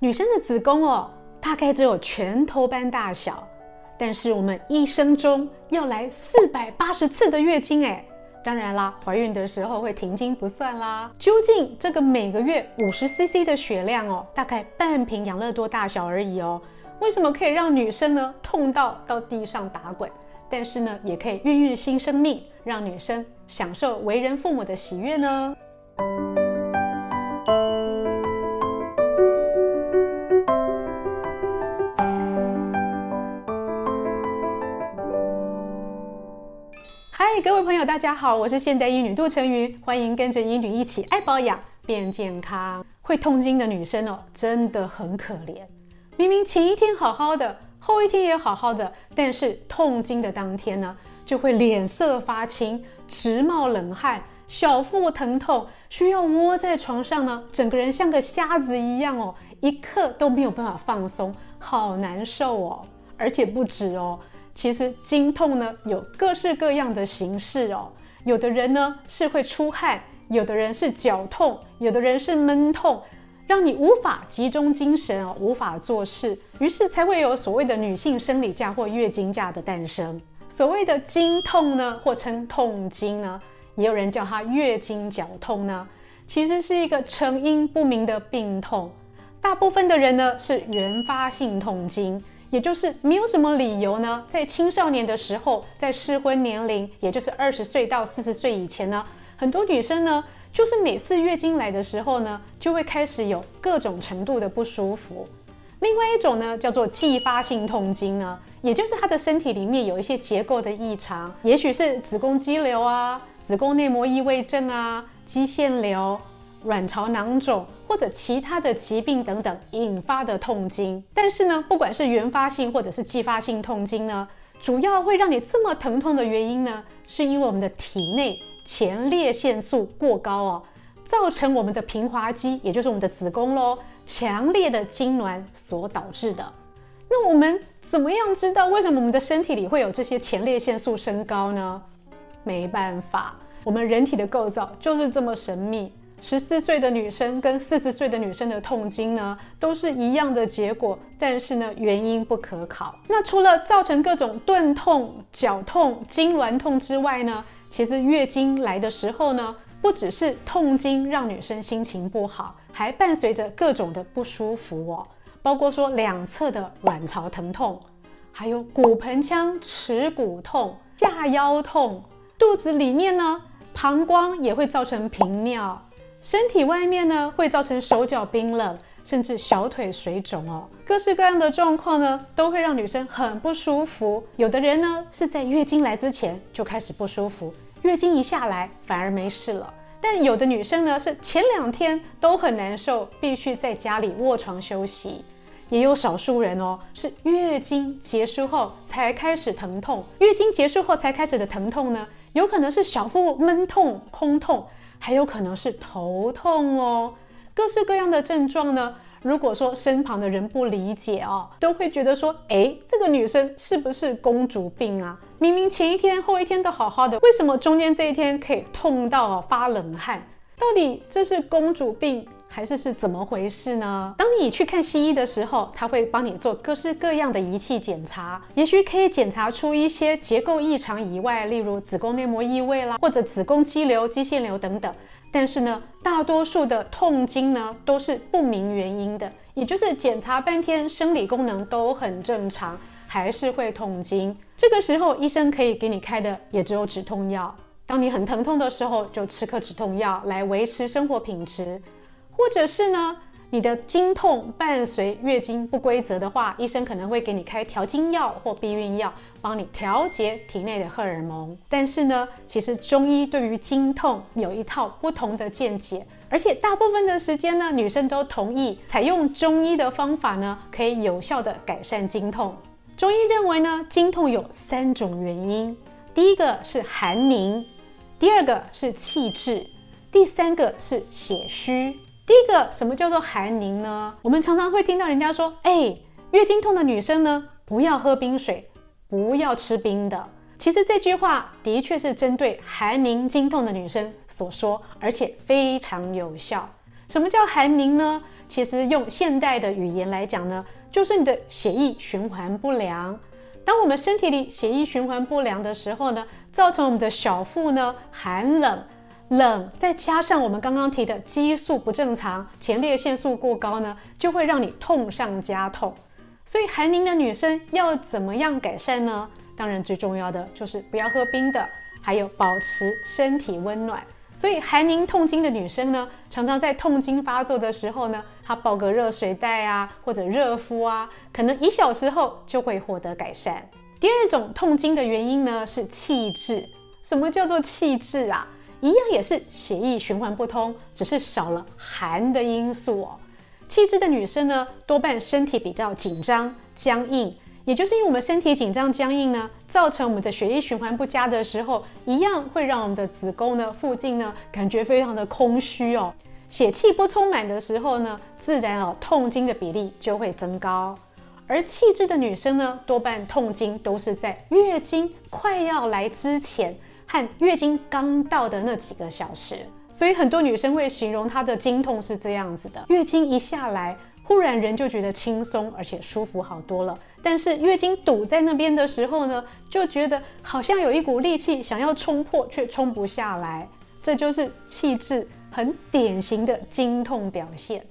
女生的子宫哦，大概只有拳头般大小，但是我们一生中要来四百八十次的月经哎。当然啦，怀孕的时候会停经不算啦。究竟这个每个月五十 CC 的血量哦，大概半瓶养乐多大小而已哦，为什么可以让女生呢痛到到地上打滚？但是呢，也可以孕育新生命，让女生享受为人父母的喜悦呢？各位朋友，大家好，我是现代医女杜成云，欢迎跟着医女一起爱保养变健康。会痛经的女生哦，真的很可怜。明明前一天好好的，后一天也好好的，但是痛经的当天呢，就会脸色发青，直冒冷汗，小腹疼痛，需要窝在床上呢，整个人像个瞎子一样哦，一刻都没有办法放松，好难受哦，而且不止哦。其实经痛呢，有各式各样的形式哦，有的人呢是会出汗，有的人是绞痛，有的人是闷痛，让你无法集中精神哦，无法做事，于是才会有所谓的女性生理假或月经假的诞生。所谓的经痛呢，或称痛经呢，也有人叫它月经绞痛呢，其实是一个成因不明的病痛，大部分的人呢是原发性痛经。也就是没有什么理由呢，在青少年的时候，在适婚年龄，也就是二十岁到四十岁以前呢，很多女生呢，就是每次月经来的时候呢，就会开始有各种程度的不舒服。另外一种呢，叫做继发性痛经呢，也就是她的身体里面有一些结构的异常，也许是子宫肌瘤啊、子宫内膜异位症啊、肌腺瘤。卵巢囊肿或者其他的疾病等等引发的痛经，但是呢，不管是原发性或者是继发性痛经呢，主要会让你这么疼痛的原因呢，是因为我们的体内前列腺素过高哦，造成我们的平滑肌，也就是我们的子宫喽，强烈的痉挛所导致的。那我们怎么样知道为什么我们的身体里会有这些前列腺素升高呢？没办法，我们人体的构造就是这么神秘。十四岁的女生跟四十岁的女生的痛经呢，都是一样的结果，但是呢，原因不可考。那除了造成各种钝痛、绞痛、痉挛痛之外呢，其实月经来的时候呢，不只是痛经让女生心情不好，还伴随着各种的不舒服哦，包括说两侧的卵巢疼痛，还有骨盆腔耻骨痛、下腰痛，肚子里面呢，膀胱也会造成频尿。身体外面呢，会造成手脚冰冷，甚至小腿水肿哦，各式各样的状况呢，都会让女生很不舒服。有的人呢，是在月经来之前就开始不舒服，月经一下来反而没事了。但有的女生呢，是前两天都很难受，必须在家里卧床休息。也有少数人哦，是月经结束后才开始疼痛。月经结束后才开始的疼痛呢，有可能是小腹闷痛、空痛。还有可能是头痛哦，各式各样的症状呢。如果说身旁的人不理解哦，都会觉得说，哎，这个女生是不是公主病啊？明明前一天、后一天都好好的，为什么中间这一天可以痛到发冷汗？到底这是公主病？还是是怎么回事呢？当你去看西医的时候，他会帮你做各式各样的仪器检查，也许可以检查出一些结构异常以外，例如子宫内膜异位啦，或者子宫肌瘤、肌腺瘤等等。但是呢，大多数的痛经呢都是不明原因的，也就是检查半天，生理功能都很正常，还是会痛经。这个时候，医生可以给你开的也只有止痛药。当你很疼痛的时候，就吃颗止痛药来维持生活品质。或者是呢，你的经痛伴随月经不规则的话，医生可能会给你开调经药或避孕药，帮你调节体内的荷尔蒙。但是呢，其实中医对于经痛有一套不同的见解，而且大部分的时间呢，女生都同意采用中医的方法呢，可以有效的改善经痛。中医认为呢，经痛有三种原因，第一个是寒凝，第二个是气滞，第三个是血虚。第一个，什么叫做寒凝呢？我们常常会听到人家说，哎，月经痛的女生呢，不要喝冰水，不要吃冰的。其实这句话的确是针对寒凝经痛的女生所说，而且非常有效。什么叫寒凝呢？其实用现代的语言来讲呢，就是你的血液循环不良。当我们身体里血液循环不良的时候呢，造成我们的小腹呢寒冷，冷再加上我们刚刚提的激素不正常，前列腺素过高呢，就会让你痛上加痛。所以寒凝的女生要怎么样改善呢？当然最重要的就是不要喝冰的，还有保持身体温暖。所以寒凝痛经的女生呢，常常在痛经发作的时候呢，她抱个热水袋啊，或者热敷啊，可能一小时后就会获得改善。第二种痛经的原因呢，是气滞。什么叫做气滞啊？一样也是血液循环不通，只是少了寒的因素哦。气滞的女生呢，多半身体比较紧张、僵硬。也就是因为我们身体紧张僵硬呢，造成我们的血液循环不佳的时候，一样会让我们的子宫呢附近呢感觉非常的空虚哦，血气不充满的时候呢，自然哦痛经的比例就会增高。而气滞的女生呢，多半痛经都是在月经快要来之前和月经刚到的那几个小时，所以很多女生会形容她的经痛是这样子的：月经一下来。忽然人就觉得轻松，而且舒服好多了。但是月经堵在那边的时候呢，就觉得好像有一股力气想要冲破，却冲不下来。这就是气滞很典型的经痛表现。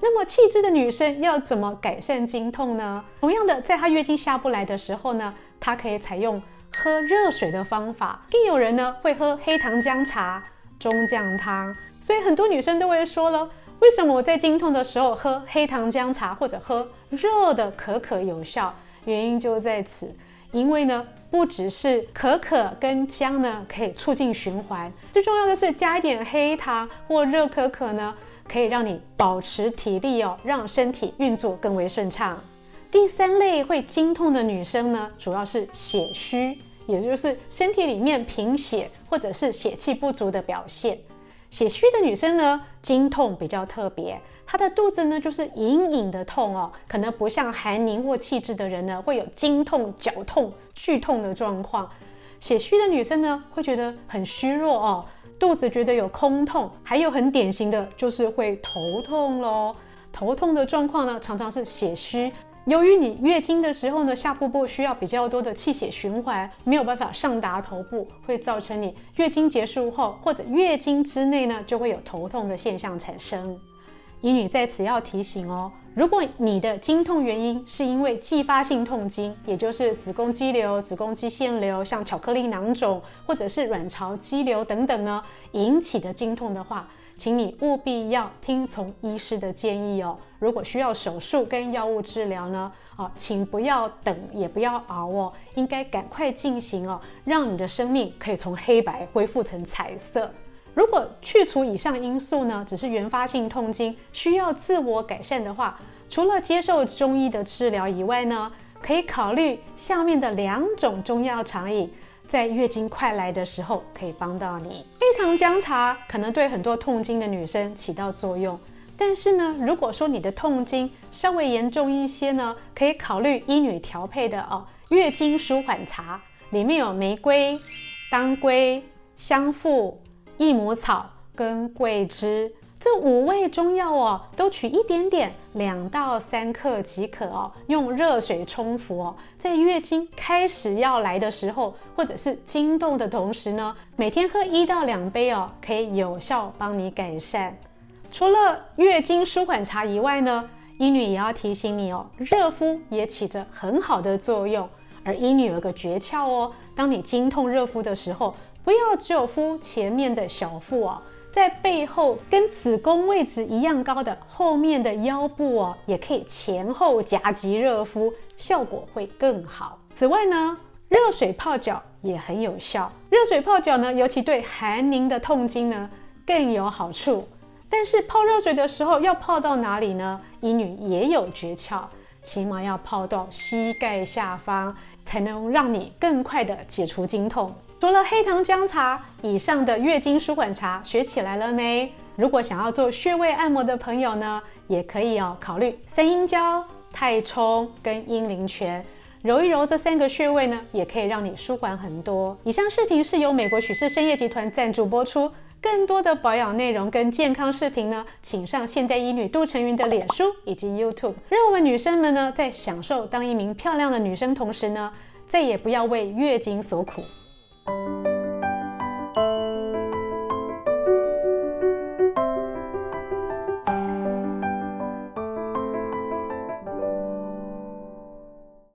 那么气滞的女生要怎么改善经痛呢？同样的，在她月经下不来的时候呢，她可以采用喝热水的方法。更有人呢会喝黑糖姜茶、中将汤。所以很多女生都会说了。为什么我在经痛的时候喝黑糖姜茶或者喝热的可可有效？原因就在此，因为呢，不只是可可跟姜呢可以促进循环，最重要的是加一点黑糖或热可可呢，可以让你保持体力哦，让身体运作更为顺畅。第三类会经痛的女生呢，主要是血虚，也就是身体里面贫血或者是血气不足的表现。血虚的女生呢，经痛比较特别，她的肚子呢就是隐隐的痛哦，可能不像寒凝或气滞的人呢会有经痛、绞痛、剧痛的状况。血虚的女生呢会觉得很虚弱哦，肚子觉得有空痛，还有很典型的就是会头痛喽。头痛的状况呢常常是血虚。由于你月经的时候呢，下腹部需要比较多的气血循环，没有办法上达头部，会造成你月经结束后或者月经之内呢，就会有头痛的现象产生。医女在此要提醒哦，如果你的经痛原因是因为继发性痛经，也就是子宫肌瘤、子宫肌腺瘤、像巧克力囊肿或者是卵巢肌瘤等等呢引起的经痛的话，请你务必要听从医师的建议哦。如果需要手术跟药物治疗呢，哦，请不要等，也不要熬哦，应该赶快进行哦，让你的生命可以从黑白恢复成彩色。如果去除以上因素呢，只是原发性痛经，需要自我改善的话，除了接受中医的治疗以外呢，可以考虑下面的两种中药常饮。在月经快来的时候，可以帮到你。糖姜茶可能对很多痛经的女生起到作用，但是呢，如果说你的痛经稍微严重一些呢，可以考虑医女调配的哦，月经舒缓茶，里面有玫瑰、当归、香附、益母草跟桂枝。这五味中药哦，都取一点点，两到三克即可哦。用热水冲服哦，在月经开始要来的时候，或者是经痛的同时呢，每天喝一到两杯哦，可以有效帮你改善。除了月经舒缓茶以外呢，医女也要提醒你哦，热敷也起着很好的作用。而医女有个诀窍哦，当你经痛热敷的时候，不要只有敷前面的小腹哦。在背后跟子宫位置一样高的后面的腰部哦，也可以前后夹击热敷，效果会更好。此外呢，热水泡脚也很有效。热水泡脚呢，尤其对寒凝的痛经呢更有好处。但是泡热水的时候要泡到哪里呢？医女也有诀窍，起码要泡到膝盖下方，才能让你更快的解除经痛。除了黑糖姜茶以上的月经舒缓茶，学起来了没？如果想要做穴位按摩的朋友呢，也可以哦，考虑三阴交、太冲跟阴陵泉，揉一揉这三个穴位呢，也可以让你舒缓很多。以上视频是由美国许氏参业集团赞助播出。更多的保养内容跟健康视频呢，请上现代医女杜成云的脸书以及 YouTube，让我们女生们呢，在享受当一名漂亮的女生同时呢，再也不要为月经所苦。you